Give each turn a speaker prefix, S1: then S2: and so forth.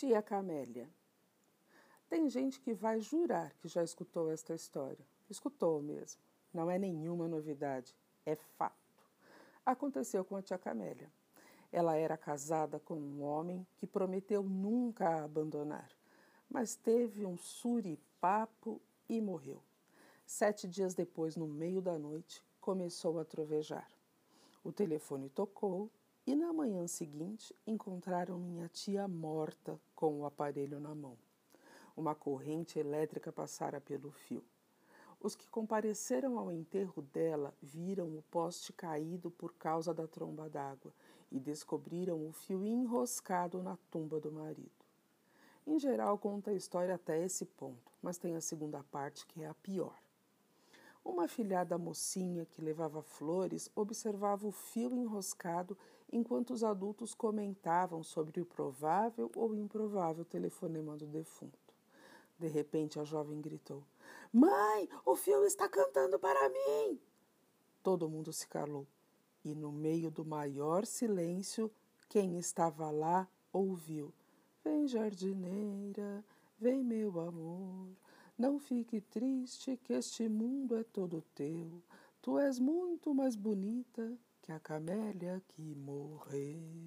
S1: Tia Camélia. Tem gente que vai jurar que já escutou esta história. Escutou mesmo. Não é nenhuma novidade, é fato. Aconteceu com a tia Camélia. Ela era casada com um homem que prometeu nunca a abandonar, mas teve um suripapo e morreu. Sete dias depois, no meio da noite, começou a trovejar. O telefone tocou e na manhã seguinte encontraram minha tia morta com o aparelho na mão. Uma corrente elétrica passara pelo fio. Os que compareceram ao enterro dela viram o poste caído por causa da tromba d'água e descobriram o fio enroscado na tumba do marido. Em geral, conta a história até esse ponto, mas tem a segunda parte que é a pior. Uma filhada mocinha que levava flores observava o fio enroscado enquanto os adultos comentavam sobre o provável ou improvável telefonema do defunto. De repente, a jovem gritou: Mãe, o fio está cantando para mim! Todo mundo se calou e, no meio do maior silêncio, quem estava lá ouviu: Vem, jardineira, vem, meu amor. Não fique triste, que este mundo é todo teu. Tu és muito mais bonita que a camélia que morreu.